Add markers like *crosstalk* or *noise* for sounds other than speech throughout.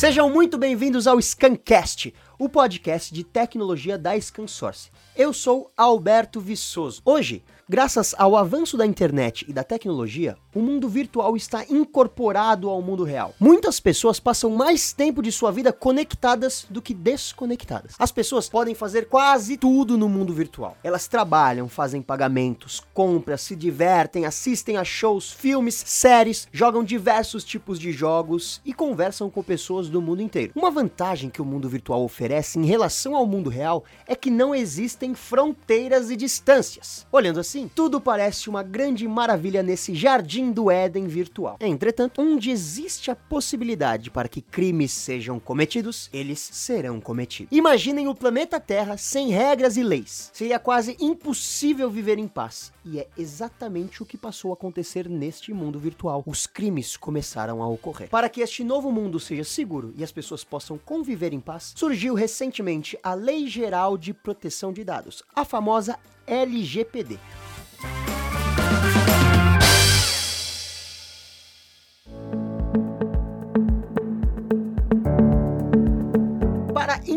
Sejam muito bem-vindos ao Scancast, o podcast de tecnologia da ScanSource. Eu sou Alberto Viçoso. Hoje Graças ao avanço da internet e da tecnologia, o mundo virtual está incorporado ao mundo real. Muitas pessoas passam mais tempo de sua vida conectadas do que desconectadas. As pessoas podem fazer quase tudo no mundo virtual. Elas trabalham, fazem pagamentos, compras, se divertem, assistem a shows, filmes, séries, jogam diversos tipos de jogos e conversam com pessoas do mundo inteiro. Uma vantagem que o mundo virtual oferece em relação ao mundo real é que não existem fronteiras e distâncias. Olhando assim, tudo parece uma grande maravilha nesse jardim do Éden virtual. Entretanto, onde existe a possibilidade para que crimes sejam cometidos, eles serão cometidos. Imaginem o planeta Terra sem regras e leis. Seria quase impossível viver em paz. E é exatamente o que passou a acontecer neste mundo virtual. Os crimes começaram a ocorrer. Para que este novo mundo seja seguro e as pessoas possam conviver em paz, surgiu recentemente a Lei Geral de Proteção de Dados, a famosa LGPD.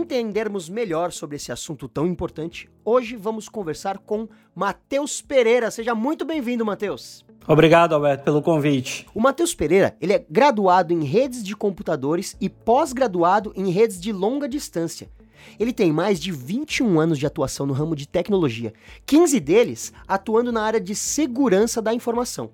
Entendermos melhor sobre esse assunto tão importante, hoje vamos conversar com Matheus Pereira. Seja muito bem-vindo, Matheus. Obrigado, Alberto, pelo convite. O Matheus Pereira, ele é graduado em redes de computadores e pós-graduado em redes de longa distância. Ele tem mais de 21 anos de atuação no ramo de tecnologia, 15 deles atuando na área de segurança da informação.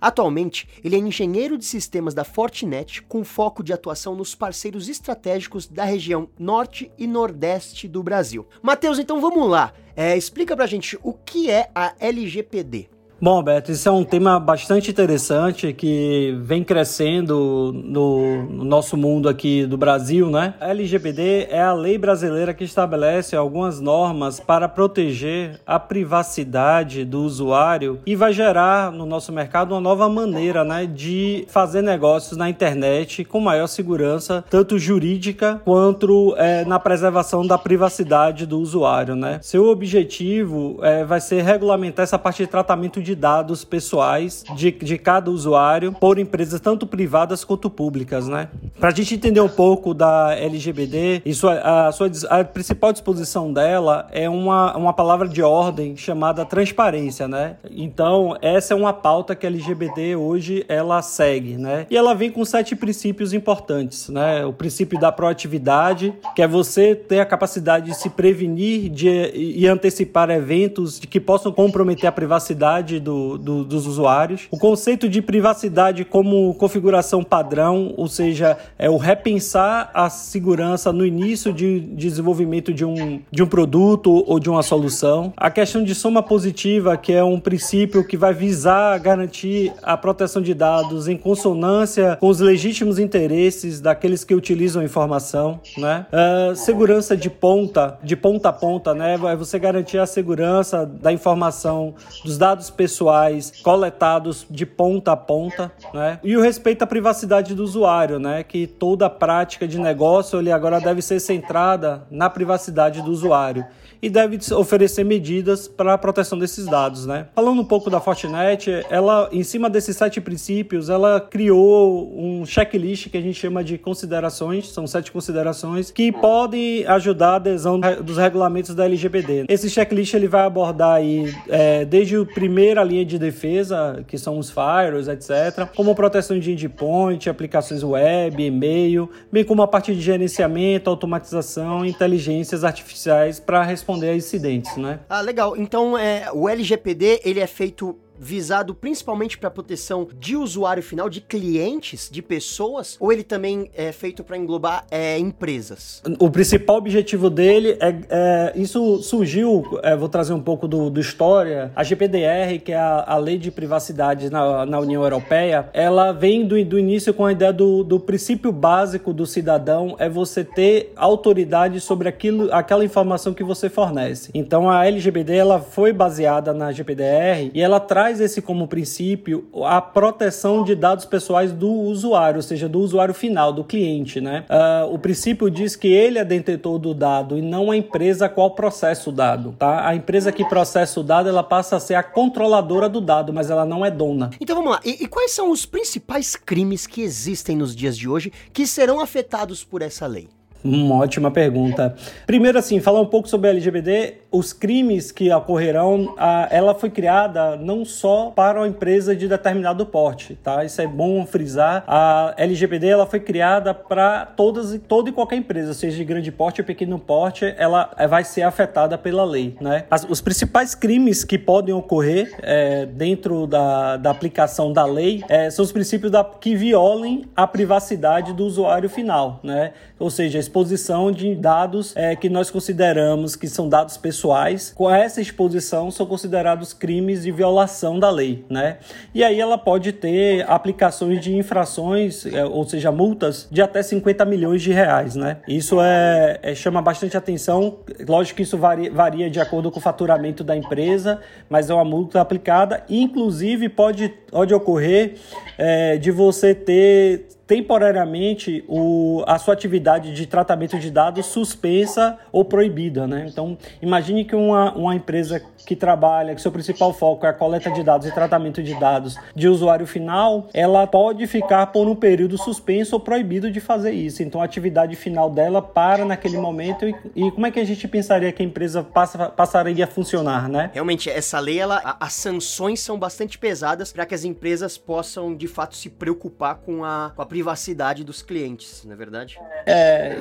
Atualmente, ele é engenheiro de sistemas da Fortinet com foco de atuação nos parceiros estratégicos da região norte e nordeste do Brasil. Matheus, então vamos lá. É, explica pra gente o que é a LGPD. Bom, Beto, isso é um tema bastante interessante que vem crescendo no, no, nosso mundo aqui do Brasil, né? A LGPD é a lei brasileira que estabelece algumas normas para proteger a privacidade do usuário e vai gerar no nosso mercado uma nova maneira, né, de fazer negócios na internet com maior segurança, tanto jurídica quanto é, na preservação da privacidade do usuário, né? Seu objetivo é, vai ser regulamentar essa parte de tratamento de de dados pessoais de, de cada usuário por empresas tanto privadas quanto públicas, né? Para a gente entender um pouco da LGBT, isso, a, sua, a principal disposição dela é uma, uma palavra de ordem chamada transparência, né? Então, essa é uma pauta que a LGBT hoje ela segue, né? E ela vem com sete princípios importantes, né? O princípio da proatividade, que é você ter a capacidade de se prevenir de, e antecipar eventos que possam comprometer a privacidade do, do, dos usuários. O conceito de privacidade como configuração padrão, ou seja, é o repensar a segurança no início de desenvolvimento de um, de um produto ou de uma solução. A questão de soma positiva, que é um princípio que vai visar garantir a proteção de dados em consonância com os legítimos interesses daqueles que utilizam a informação, né? Uh, segurança de ponta, de ponta a ponta, né? Vai você garantir a segurança da informação dos dados pessoais pessoais coletados de ponta a ponta, né? E o respeito à privacidade do usuário, né? Que toda prática de negócio ele agora deve ser centrada na privacidade do usuário e deve oferecer medidas para a proteção desses dados, né? Falando um pouco da Fortinet, ela, em cima desses sete princípios, ela criou um checklist que a gente chama de considerações, são sete considerações que podem ajudar a adesão dos regulamentos da LGPD. Esse checklist ele vai abordar aí é, desde a primeira linha de defesa, que são os firewalls, etc., como proteção de endpoint, aplicações web, e-mail, bem como a parte de gerenciamento, automatização, inteligências artificiais para responder responder a incidentes, né? Ah, legal. Então, é, o LGPD, ele é feito visado principalmente para proteção de usuário final, de clientes, de pessoas, ou ele também é feito para englobar é, empresas? O principal objetivo dele é, é isso surgiu, é, vou trazer um pouco do, do história, a GPDR, que é a, a lei de privacidade na, na União Europeia, ela vem do, do início com a ideia do, do princípio básico do cidadão é você ter autoridade sobre aquilo, aquela informação que você fornece. Então a LGPD ela foi baseada na GPDR e ela traz traz esse como princípio a proteção de dados pessoais do usuário, ou seja, do usuário final, do cliente, né? Uh, o princípio diz que ele é detentor do dado e não a empresa qual processa o dado, tá? A empresa que processa o dado, ela passa a ser a controladora do dado, mas ela não é dona. Então vamos lá. E, e quais são os principais crimes que existem nos dias de hoje que serão afetados por essa lei? Uma ótima pergunta. Primeiro, assim, falar um pouco sobre a LGBT, os crimes que ocorrerão, a, ela foi criada não só para uma empresa de determinado porte, tá? Isso é bom frisar. A LGBT ela foi criada para todas, toda e qualquer empresa, seja de grande porte ou pequeno porte, ela vai ser afetada pela lei, né? As, os principais crimes que podem ocorrer é, dentro da, da aplicação da lei é, são os princípios da, que violem a privacidade do usuário final, né? Ou seja, exposição de dados é, que nós consideramos que são dados pessoais. Com essa exposição são considerados crimes de violação da lei, né? E aí ela pode ter aplicações de infrações, é, ou seja, multas de até 50 milhões de reais, né? Isso é, é chama bastante atenção. Lógico que isso varia, varia de acordo com o faturamento da empresa, mas é uma multa aplicada. Inclusive pode, pode ocorrer é, de você ter temporariamente o, a sua atividade de tratamento de dados suspensa ou proibida. Né? Então, imagine que uma, uma empresa que trabalha, que seu principal foco é a coleta de dados e tratamento de dados de usuário final, ela pode ficar por um período suspenso ou proibido de fazer isso. Então a atividade final dela para naquele momento e, e como é que a gente pensaria que a empresa passa, passaria a funcionar, né? Realmente, essa lei, ela, a, as sanções são bastante pesadas para que as empresas possam de fato se preocupar com a, com a privacidade dos clientes, não é verdade? É,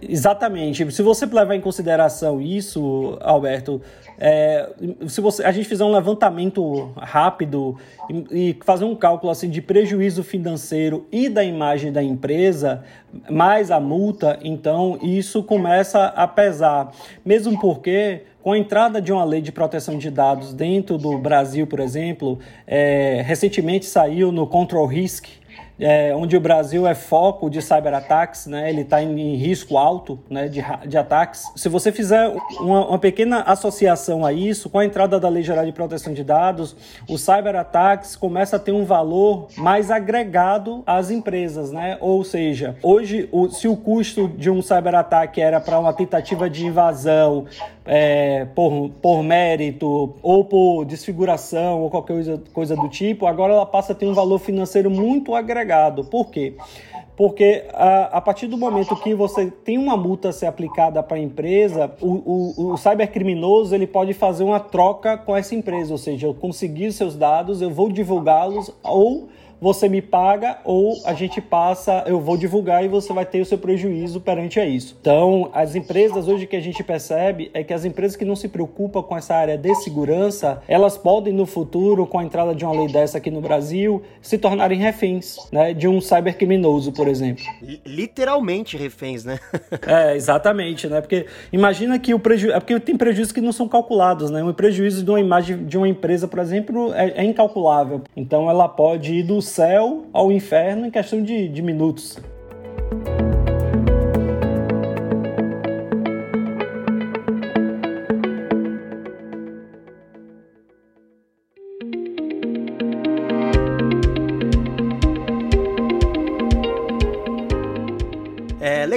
exatamente. Se você levar em consideração isso, Alberto, é, se você, a gente fizer um levantamento rápido e, e, fazer um cálculo assim de prejuízo financeiro e da imagem da empresa, mais a multa, então isso começa a pesar. Mesmo porque com a entrada de uma lei de proteção de dados dentro do Brasil, por exemplo, é, recentemente saiu no Control Risk, é, onde o Brasil é foco de cyberataques, né? ele está em, em, risco alto né? de, de ataques. Se você fizer uma, uma, pequena associação a isso, com a entrada da Lei Geral de Proteção de Dados, os cyberataques começam a ter um valor mais agregado às empresas. Né? Ou seja, hoje, o, se o custo de um cyberataque era para uma tentativa de invasão é, por, por mérito ou por desfiguração ou qualquer coisa, coisa do tipo, agora ela passa a ter um valor financeiro muito agregado. Por quê? Porque a, a, partir do momento que você tem uma multa a ser aplicada para a empresa, o, o, o cybercriminoso ele pode fazer uma troca com essa empresa, ou seja, eu consegui seus dados, eu vou divulgá-los ou você me paga ou a gente passa, eu vou divulgar e você vai ter o seu prejuízo perante a isso. Então, as empresas hoje que a gente percebe é que as empresas que não se preocupam com essa área de segurança, elas podem no futuro, com a entrada de uma lei dessa aqui no Brasil, se tornarem reféns, né, de um cybercriminoso, por exemplo. Literalmente reféns, né? *laughs* é, exatamente, né? Porque imagina que o prejuízo, é porque tem prejuízos que não são calculados, né? O prejuízo de uma imagem de uma empresa, por exemplo, é, é incalculável. Então ela pode ir do céu ao inferno em questão de, de minutos.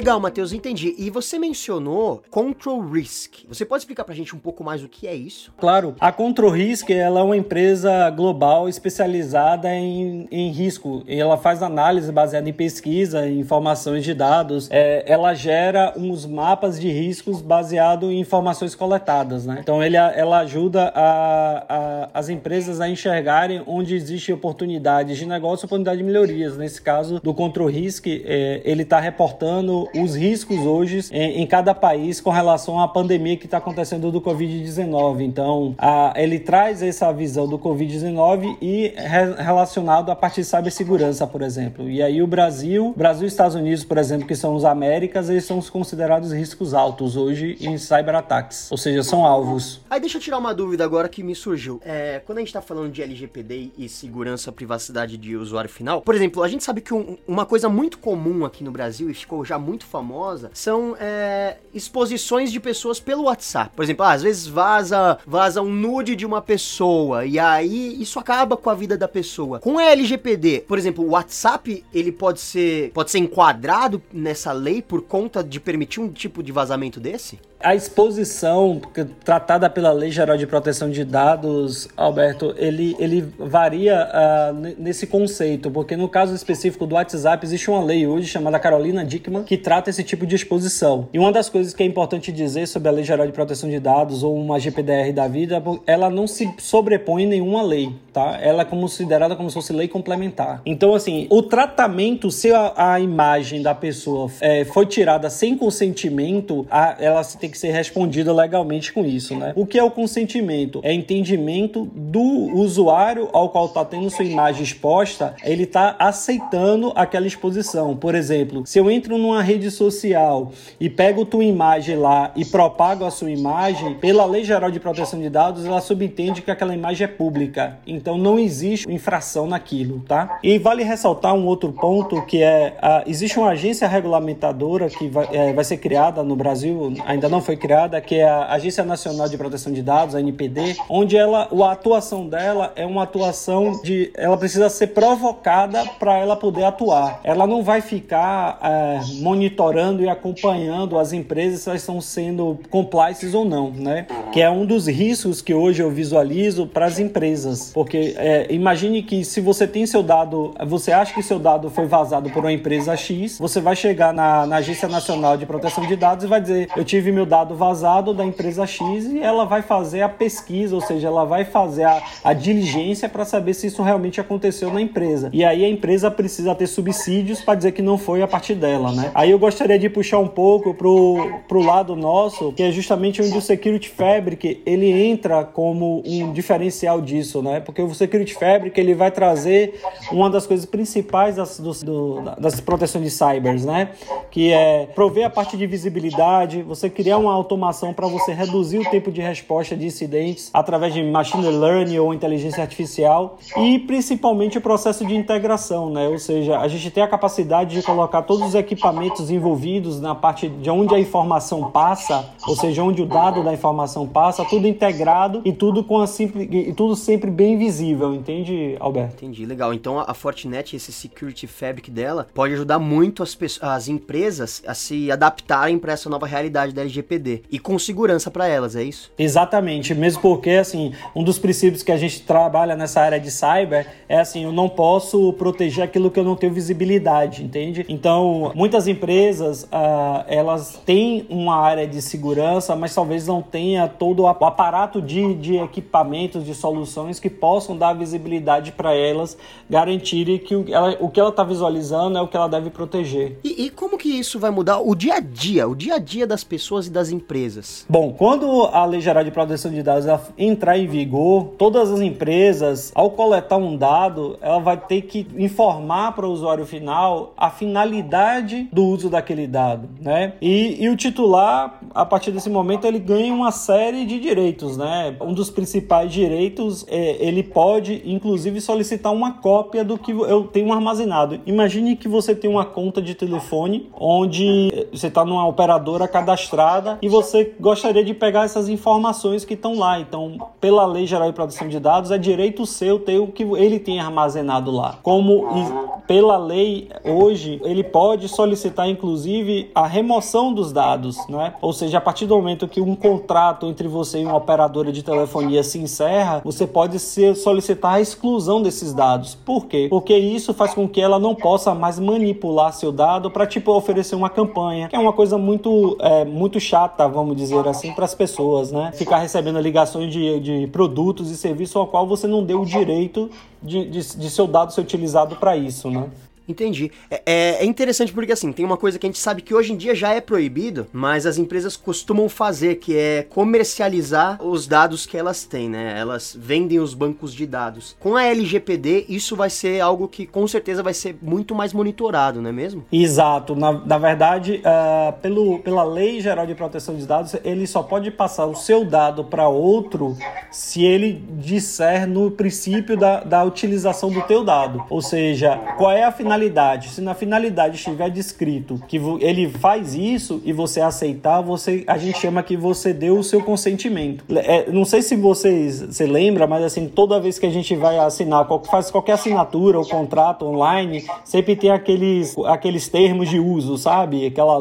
Legal, Matheus, entendi. E você mencionou Control Risk. Você pode explicar pra gente um pouco mais o que é isso? Claro. A Control Risk ela é uma empresa global especializada em, em risco. Ela faz análise baseada em pesquisa, em informações de dados. É, ela gera uns mapas de riscos baseado em informações coletadas, né? Então ele, ela ajuda a, a, as empresas a enxergarem onde existem oportunidades de negócio, oportunidades de melhorias. Nesse caso do Control Risk, é, ele está reportando os riscos hoje em, em cada país com relação à pandemia que está acontecendo do Covid-19. Então, a, ele traz essa visão do Covid-19 e re, relacionado à parte de cibersegurança, por exemplo. E aí o Brasil, Brasil e Estados Unidos, por exemplo, que são os Américas, eles são considerados riscos altos hoje em cyberataques, ou seja, são alvos. Aí deixa eu tirar uma dúvida agora que me surgiu. É, quando a gente está falando de LGPD e segurança, privacidade de usuário final, por exemplo, a gente sabe que um, uma coisa muito comum aqui no Brasil e ficou já muito muito famosa são é, exposições de pessoas pelo WhatsApp. Por exemplo, ah, às vezes vaza, vaza um nude de uma pessoa e aí isso acaba com a vida da pessoa. Com a LGPD, por exemplo, o WhatsApp ele pode ser pode ser enquadrado nessa lei por conta de permitir um tipo de vazamento desse? A exposição tratada pela Lei Geral de Proteção de Dados, Alberto, ele, ele varia uh, nesse conceito, porque no caso específico do WhatsApp existe uma lei hoje chamada Carolina Dickman que trata esse tipo de exposição. E uma das coisas que é importante dizer sobre a Lei Geral de Proteção de Dados ou uma GPDR da vida, ela não se sobrepõe nenhuma lei, tá? Ela é considerada como se fosse lei complementar. Então, assim, o tratamento, se a, a imagem da pessoa é, foi tirada sem consentimento, a, ela tem tem que ser respondida legalmente com isso, né? O que é o consentimento? É entendimento do usuário ao qual está tendo sua imagem exposta, ele está aceitando aquela exposição. Por exemplo, se eu entro numa rede social e pego tua imagem lá e propago a sua imagem, pela Lei Geral de Proteção de Dados, ela subentende que aquela imagem é pública. Então não existe infração naquilo, tá? E vale ressaltar um outro ponto que é a, existe uma agência regulamentadora que vai, é, vai ser criada no Brasil, ainda não foi criada, que é a Agência Nacional de Proteção de Dados, a NPD, onde ela, a atuação dela é uma atuação de. Ela precisa ser provocada para ela poder atuar. Ela não vai ficar é, monitorando e acompanhando as empresas se elas estão sendo compliantes ou não, né? Que é um dos riscos que hoje eu visualizo para as empresas. Porque é, imagine que se você tem seu dado, você acha que seu dado foi vazado por uma empresa X, você vai chegar na, na Agência Nacional de Proteção de Dados e vai dizer: Eu tive meu dado vazado da empresa X e ela vai fazer a pesquisa, ou seja, ela vai fazer a, a diligência para saber se isso realmente aconteceu na empresa. E aí a empresa precisa ter subsídios para dizer que não foi a partir dela, né? Aí eu gostaria de puxar um pouco pro, pro lado nosso, que é justamente onde o Security Fabric ele entra como um diferencial disso, né? Porque o Security Fabric ele vai trazer uma das coisas principais das, do, do, das proteções de cybers, né? Que é prover a parte de visibilidade, você criar uma automação para você reduzir o tempo de resposta de incidentes através de machine learning ou inteligência artificial e principalmente o processo de integração, né? Ou seja, a gente tem a capacidade de colocar todos os equipamentos envolvidos na parte de onde a informação passa, ou seja, onde o dado da informação passa, tudo integrado e tudo com a simples e tudo sempre bem visível, entende, Alberto? Entendi, legal. Então a Fortinet, esse security fabric dela, pode ajudar muito as, as empresas a se adaptarem para essa nova realidade da LGPD LGPD e com segurança para elas, é isso? Exatamente, mesmo porque assim, um dos princípios que a gente trabalha nessa área de cyber é assim, eu não posso proteger aquilo que eu não tenho visibilidade, entende? Então, muitas empresas, uh, elas têm uma área de segurança, mas talvez não tenha todo o aparato de, de equipamentos, de soluções que possam dar visibilidade para elas, garantirem que o, ela, o que ela está visualizando é o que ela deve proteger. E, e como que isso vai mudar o dia a dia, o dia a dia das pessoas e das das empresas? Bom, quando a Lei Geral de Proteção de Dados entrar em vigor, todas as empresas, ao coletar um dado, ela vai ter que informar para o usuário final a finalidade do uso daquele dado, né? E, e o titular, a partir desse momento, ele ganha uma série de direitos, né? Um dos principais direitos é ele pode, inclusive, solicitar uma cópia do que eu tenho armazenado. Imagine que você tem uma conta de telefone onde você está numa operadora cadastrada e você gostaria de pegar essas informações que estão lá. Então, pela Lei Geral de Proteção de Dados, é direito seu ter o que ele tem armazenado lá. Como pela lei hoje, ele pode solicitar inclusive a remoção dos dados, né? Ou seja, a partir do momento que um contrato entre você e uma operadora de telefonia se encerra, você pode ser, solicitar a exclusão desses dados. Por quê? Porque isso faz com que ela não possa mais manipular seu dado para tipo oferecer uma campanha, que é uma coisa muito é, muito chata vamos dizer assim, para as pessoas, né? Ficar recebendo ligações de, de produtos e serviços ao qual você não deu o direito de, de, de seu dado ser utilizado para isso, né? Entendi. É, é, é, interessante porque, assim, tem uma coisa que a gente sabe que hoje em dia já é proibido, mas as empresas costumam fazer, que é comercializar os dados que elas têm, né? Elas vendem os bancos de dados. Com a LGPD, isso vai ser algo que com certeza vai ser muito mais monitorado, não é mesmo? Exato. Na, na verdade, uh, pelo, pela Lei Geral de Proteção de Dados, ele só pode passar o seu dado para outro se ele disser no princípio da, da utilização do teu dado. Ou seja, qual é a finalidade finalidade. Se na finalidade estiver descrito que ele faz isso e você aceitar, você a gente chama que você deu o seu consentimento. É, não sei se vocês se lembra, mas assim, toda vez que a gente vai assinar, faz qualquer assinatura ou contrato online, sempre tem aqueles, aqueles termos de uso, sabe? Aquela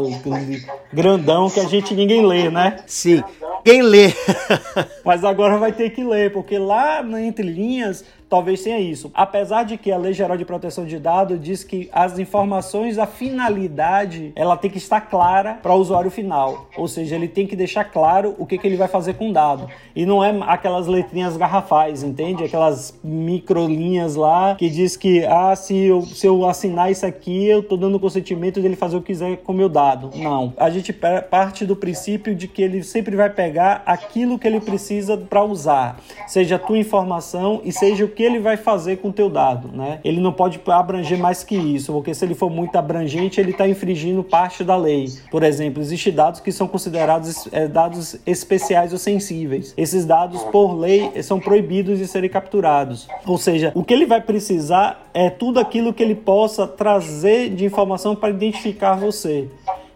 grandão que a gente ninguém lê, né? Sim. Quem lê? *laughs* Mas agora vai ter que ler, porque lá entre linhas talvez tenha isso. Apesar de que a Lei Geral de Proteção de Dados diz que as informações, a finalidade, ela tem que estar clara para o usuário final. Ou seja, ele tem que deixar claro o que, que ele vai fazer com o dado. E não é aquelas letrinhas garrafais, entende? Aquelas microlinhas lá que diz que, ah, se eu, se eu assinar isso aqui, eu estou dando consentimento dele fazer o que quiser com o meu dado. Não. A gente parte do princípio de que ele sempre vai pegar aquilo que ele precisa para usar, seja a tua informação e seja o que ele vai fazer com o teu dado, né? Ele não pode abranger mais que isso, porque se ele for muito abrangente, ele está infringindo parte da lei. Por exemplo, existem dados que são considerados é, dados especiais ou sensíveis. Esses dados, por lei, são proibidos de serem capturados. Ou seja, o que ele vai precisar é tudo aquilo que ele possa trazer de informação para identificar você.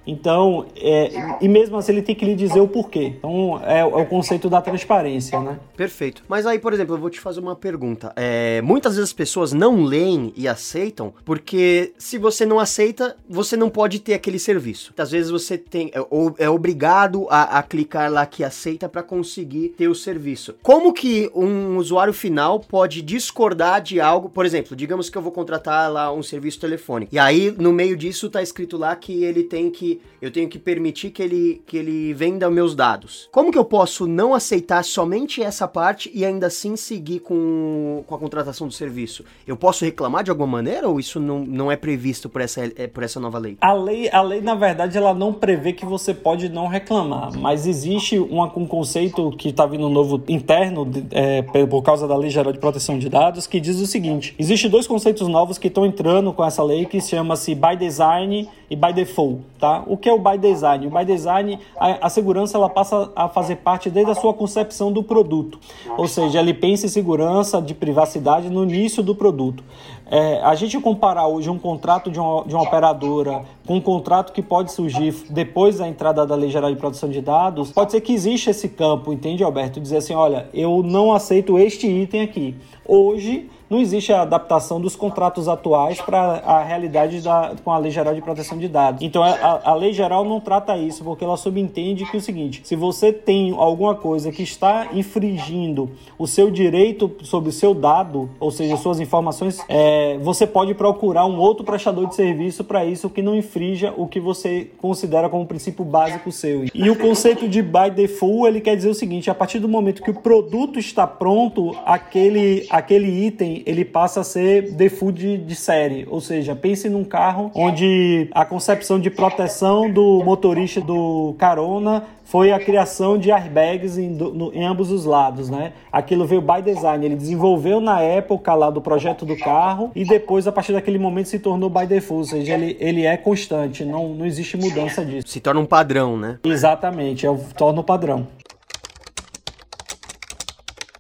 Então, é, e mesmo assim ele tem que lhe dizer o porquê. Então, é, é, o conceito da transparência, né? Perfeito. Mas aí, por exemplo, eu vou te fazer uma pergunta. É, muitas vezes as pessoas não leem e aceitam, porque se você não aceita, você não pode ter aquele serviço. Às vezes você tem, é, é obrigado a, a clicar lá que aceita para conseguir ter o serviço. Como que um usuário final pode discordar de algo? Por exemplo, digamos que eu vou contratar lá um serviço telefônico. E aí, no meio disso, tá escrito lá que ele tem que eu tenho que permitir que ele, que ele venda meus dados. Como que eu posso não aceitar somente essa parte e ainda assim seguir com, com a contratação do serviço? Eu posso reclamar de alguma maneira ou isso não, não é previsto por essa, é, por essa nova lei? A lei, a lei, na verdade, ela não prevê que você pode não reclamar, mas existe uma, um conceito que está vindo novo interno é, por causa da Lei Geral de Proteção de Dados que diz o seguinte: existem dois conceitos novos que estão entrando com essa lei que chama-se by design e by default, tá? O que é o by design? O by design, a, a, segurança ela passa a fazer parte desde a sua concepção do produto, ou seja, ele pensa em segurança de privacidade no início do produto. É, a gente comparar hoje um contrato de uma, de uma operadora com um contrato que pode surgir depois da entrada da Lei Geral de Proteção de Dados, pode ser que exista esse campo, entende, Alberto? Dizer assim, olha, eu não aceito este item aqui. Hoje, não existe a adaptação dos contratos atuais para a realidade da, com a Lei Geral de Proteção de Dados. Então, a, a, Lei Geral não trata isso, porque ela subentende que é o seguinte: se você tem alguma coisa que está infringindo o seu direito sobre o seu dado, ou seja, suas informações, é, você pode procurar um outro prestador de serviço para isso que não infrinja o que você considera como princípio básico seu. E o conceito de by default, ele quer dizer o seguinte: a partir do momento que o produto está pronto, aquele, aquele item ele passa a ser default de, de série. Ou seja, pense num carro onde a concepção de proteção do motorista do carona foi a criação de airbags em, no, em, ambos os lados, né? Aquilo veio by design, ele desenvolveu na época lá do projeto do carro e depois, a partir daquele momento, se tornou by default, ou seja, ele, ele é constante, não, não existe mudança disso. Se torna um padrão, né? Exatamente, é o, torna o padrão.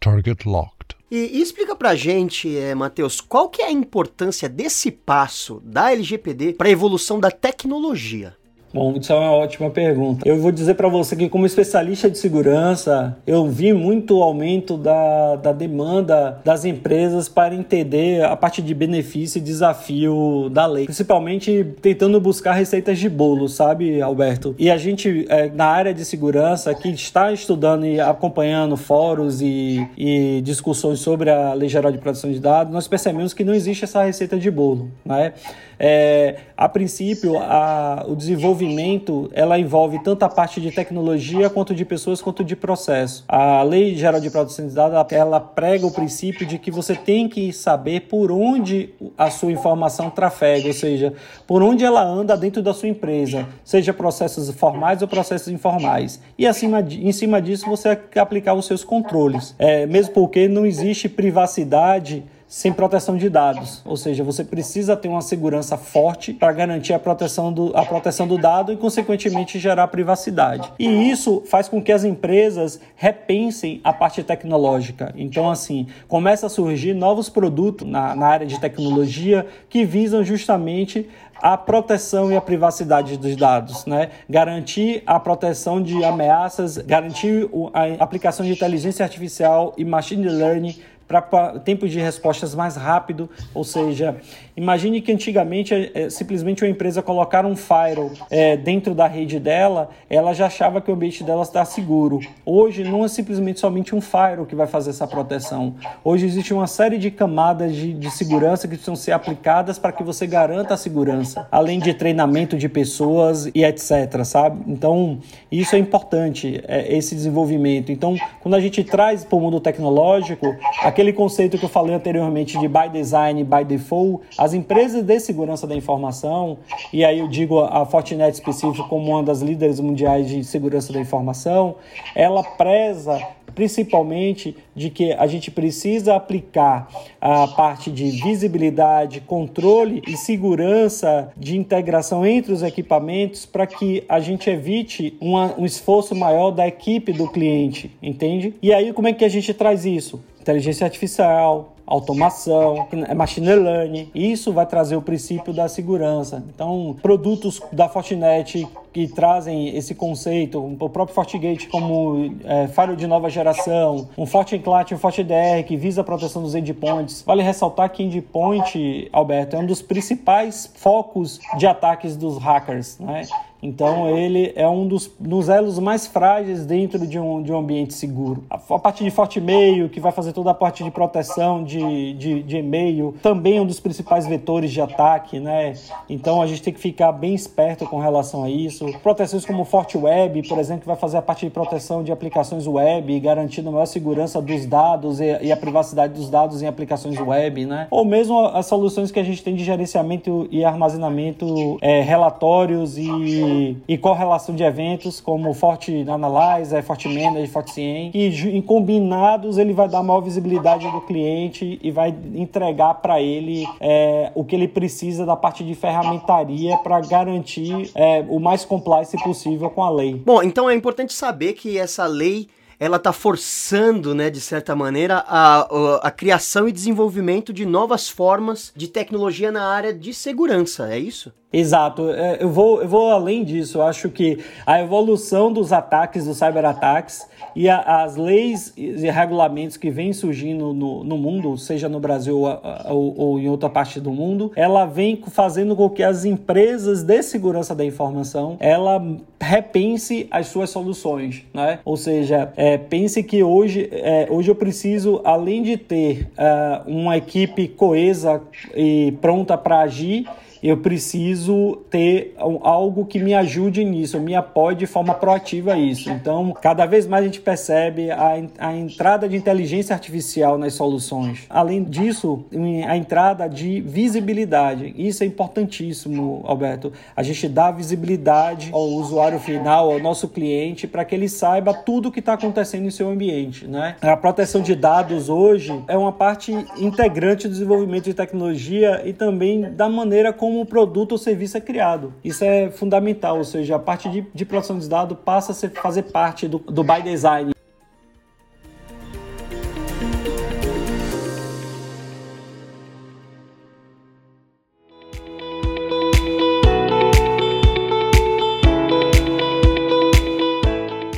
Target Lock. E, e, explica pra gente, é, Matheus, qual que é a importância desse passo da LGPD para a evolução da tecnologia? Bom, isso é uma ótima pergunta. Eu vou dizer para você que, como especialista de segurança, eu vi muito aumento da, da demanda das empresas para entender a parte de benefício e desafio da lei, principalmente tentando buscar receitas de bolo, sabe, Alberto? E a gente, é, na área de segurança, que está estudando e acompanhando fóruns e, e discussões sobre a Lei Geral de Proteção de Dados, nós percebemos que não existe essa receita de bolo, né? É, a princípio, a, o desenvolvimento ela envolve tanto a parte de tecnologia quanto de pessoas quanto de processo. A Lei Geral de Proteção de Dados ela prega o princípio de que você tem que saber por onde a sua informação trafega, ou seja, por onde ela anda dentro da sua empresa, seja processos formais ou processos informais. E acima de, em cima disso você aplicar os seus controles. É, mesmo porque não existe privacidade sem proteção de dados. Ou seja, você precisa ter uma segurança forte para garantir a proteção, do, a proteção do dado e, consequentemente, gerar privacidade. E isso faz com que as empresas repensem a parte tecnológica. Então, assim, começa a surgir novos produtos na, na área de tecnologia que visam justamente a proteção e a privacidade dos dados, né? Garantir a proteção de ameaças, garantir a aplicação de inteligência artificial e machine learning para tempo de respostas mais rápido, ou seja, imagine que antigamente é, é, simplesmente uma empresa colocar um firewall é, dentro da rede dela, ela já achava que o ambiente dela está seguro. Hoje não é simplesmente somente um firewall que vai fazer essa proteção. Hoje existe uma série de camadas de, de segurança que precisam ser aplicadas para que você garanta a segurança, além de treinamento de pessoas e etc, sabe? Então, isso é importante, é, esse desenvolvimento. Então, quando a gente traz para o mundo tecnológico, aquele aquele conceito que eu falei anteriormente de by design, by default, as empresas de segurança da informação, e aí eu digo a Fortinet específico como uma das líderes mundiais de segurança da informação, ela preza principalmente de que a gente precisa aplicar a parte de visibilidade, controle e segurança de integração entre os equipamentos para que a gente evite uma, um esforço maior da equipe do cliente, entende? E aí como é que a gente traz isso? Inteligência artificial, automação, é machine learning. Isso vai trazer o princípio da segurança. Então, produtos da Fortinet que trazem esse conceito, o próprio FortiGate como é, de nova geração, um FortiClat um FortiDR que visa a proteção dos endpoints. Vale ressaltar que endpoint, Alberto, é um dos principais focos de ataques dos hackers, né? Então ele é um dos, dos elos mais frágeis dentro de um, de um ambiente seguro. A, a parte de forte e-mail, que vai fazer toda a parte de proteção de, de, de e-mail, também é um dos principais vetores de ataque, né? Então a gente tem que ficar bem esperto com relação a isso. Proteções como Forte Web, por exemplo, que vai fazer a parte de proteção de aplicações web, garantindo maior segurança dos dados e, e a privacidade dos dados em aplicações web, né? Ou mesmo as soluções que a gente tem de gerenciamento e armazenamento, é, relatórios e e, correlação de eventos, como Forte Analyze, Forte Manage, Forte CIEM, e em combinados ele vai dar maior visibilidade do cliente e vai entregar para ele é, o que ele precisa da parte de ferramentaria para garantir é, o mais compliance possível com a lei. Bom, então é importante saber que essa lei ela está forçando, né, de certa maneira, a, a, a, criação e desenvolvimento de novas formas de tecnologia na área de segurança, é isso? Exato, é, eu vou, eu vou além disso, eu acho que a evolução dos ataques, dos cyberataques e a, as leis e regulamentos que vêm surgindo no, no mundo, seja no Brasil ou, ou, em outra parte do mundo, ela vem fazendo com que as empresas de segurança da informação, ela repense as suas soluções, né? Ou seja, é, pense que hoje, é, hoje eu preciso, além de ter uh, uma equipe coesa e pronta para agir, eu preciso ter algo que me ajude nisso, me apoie de forma proativa a isso. Então, cada vez mais a gente percebe a, a entrada de inteligência artificial nas soluções. Além disso, a entrada de visibilidade. Isso é importantíssimo, Alberto. A gente dá visibilidade ao usuário final, ao nosso cliente, para que ele saiba tudo o que está acontecendo em seu ambiente. Né? A proteção de dados hoje é uma parte integrante do desenvolvimento de tecnologia e também da maneira como como o produto ou serviço é criado. Isso é fundamental, ou seja, a parte de, de produção de dados passa a ser, fazer parte do, do by design.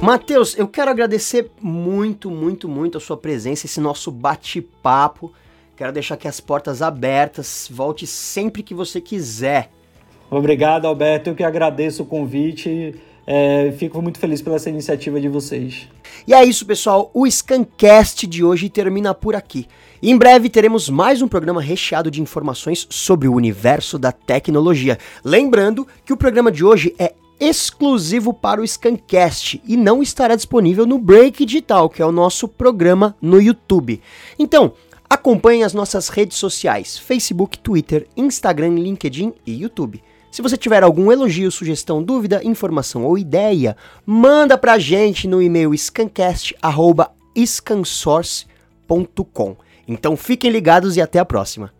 Matheus, eu quero agradecer muito, muito, muito a sua presença, esse nosso bate-papo. Quero deixar aqui as portas abertas. Volte sempre que você quiser. Obrigado, Alberto. Eu que agradeço o convite. É, fico muito feliz pela essa iniciativa de vocês. E é isso, pessoal. O Scancast de hoje termina por aqui. Em breve teremos mais um programa recheado de informações sobre o universo da tecnologia. Lembrando que o programa de hoje é exclusivo para o Scancast e não estará disponível no Break Digital, que é o nosso programa no YouTube. Então, Acompanhe as nossas redes sociais: Facebook, Twitter, Instagram, LinkedIn e YouTube. Se você tiver algum elogio, sugestão, dúvida, informação ou ideia, manda pra gente no e-mail scancast@scansource.com. Então fiquem ligados e até a próxima.